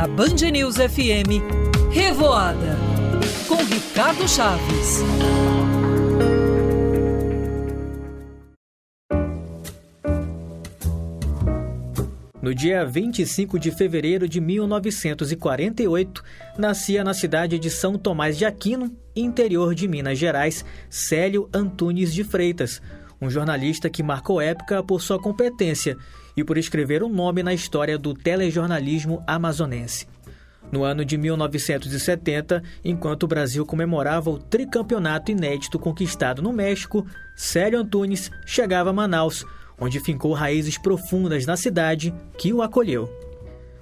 Na Band News FM, Revoada, com Ricardo Chaves. No dia 25 de fevereiro de 1948, nascia na cidade de São Tomás de Aquino, interior de Minas Gerais, Célio Antunes de Freitas, um jornalista que marcou época por sua competência e por escrever um nome na história do telejornalismo amazonense. No ano de 1970, enquanto o Brasil comemorava o tricampeonato inédito conquistado no México, Célio Antunes chegava a Manaus onde fincou raízes profundas na cidade que o acolheu.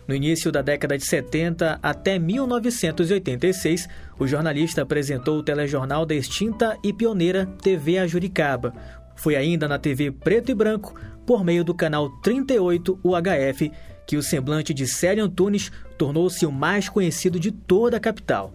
No início da década de 70 até 1986, o jornalista apresentou o telejornal da extinta e pioneira TV Ajuricaba. Foi ainda na TV Preto e Branco, por meio do canal 38 UHF, que o semblante de Célio Antunes tornou-se o mais conhecido de toda a capital.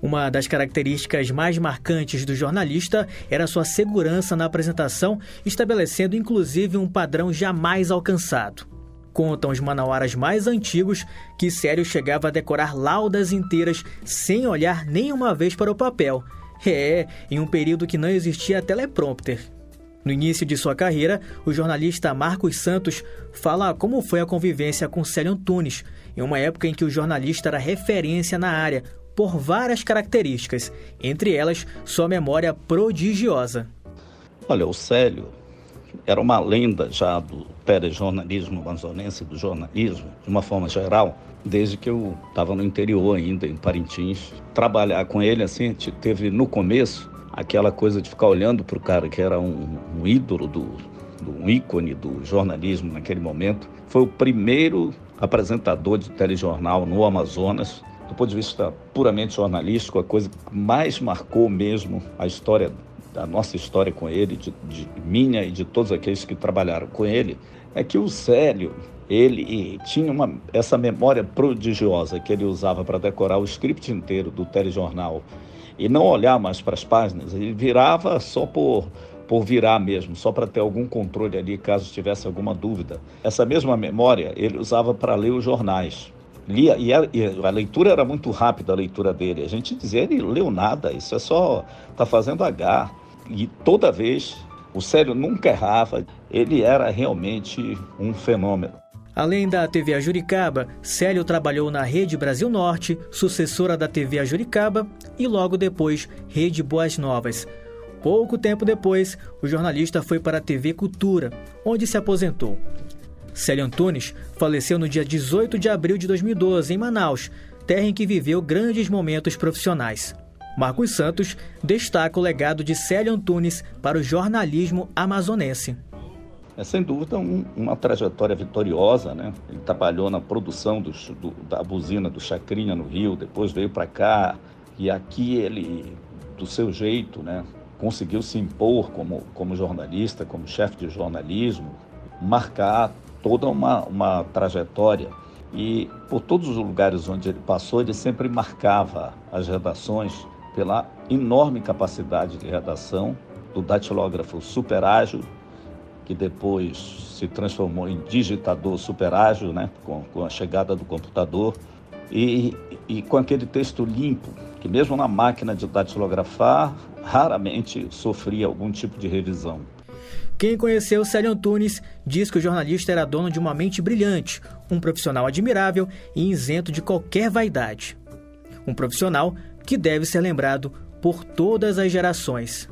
Uma das características mais marcantes do jornalista era sua segurança na apresentação, estabelecendo inclusive um padrão jamais alcançado. Contam os manauaras mais antigos que Sério chegava a decorar laudas inteiras sem olhar nenhuma vez para o papel. É, em um período que não existia teleprompter. No início de sua carreira, o jornalista Marcos Santos fala como foi a convivência com Célio Antunes, em uma época em que o jornalista era referência na área, por várias características, entre elas sua memória prodigiosa. Olha, o Célio era uma lenda já do telejornalismo amazonense, do jornalismo, de uma forma geral, desde que eu estava no interior ainda, em Parintins. Trabalhar com ele, assim, teve no começo aquela coisa de ficar olhando para o cara que era um, um ídolo do, do um ícone do jornalismo naquele momento. Foi o primeiro apresentador de telejornal no Amazonas do ponto de vista puramente jornalístico, a coisa que mais marcou mesmo a história, a nossa história com ele, de, de minha e de todos aqueles que trabalharam com ele, é que o Célio, ele tinha uma, essa memória prodigiosa que ele usava para decorar o script inteiro do telejornal e não olhar mais para as páginas, ele virava só por por virar mesmo, só para ter algum controle ali caso tivesse alguma dúvida. Essa mesma memória ele usava para ler os jornais lia e a, e a, leitura era muito rápida a leitura dele. A gente dizia ele leu nada, isso é só tá fazendo H. E toda vez o Célio nunca errava. Ele era realmente um fenômeno. Além da TV Ajuricaba, Célio trabalhou na Rede Brasil Norte, sucessora da TV Ajuricaba, e logo depois Rede Boas Novas. Pouco tempo depois, o jornalista foi para a TV Cultura, onde se aposentou. Célio Antunes faleceu no dia 18 de abril de 2012, em Manaus, terra em que viveu grandes momentos profissionais. Marcos Santos destaca o legado de Célio Antunes para o jornalismo amazonense. É sem dúvida um, uma trajetória vitoriosa, né? Ele trabalhou na produção do, do, da buzina do Chacrinha no Rio, depois veio para cá e aqui ele, do seu jeito, né? Conseguiu se impor como, como jornalista, como chefe de jornalismo, marcar toda uma, uma trajetória e por todos os lugares onde ele passou, ele sempre marcava as redações pela enorme capacidade de redação do datilógrafo superágil, que depois se transformou em digitador superágil, né, com, com a chegada do computador, e, e com aquele texto limpo, que mesmo na máquina de datilografar, raramente sofria algum tipo de revisão. Quem conheceu Célio Antunes diz que o jornalista era dono de uma mente brilhante, um profissional admirável e isento de qualquer vaidade. Um profissional que deve ser lembrado por todas as gerações.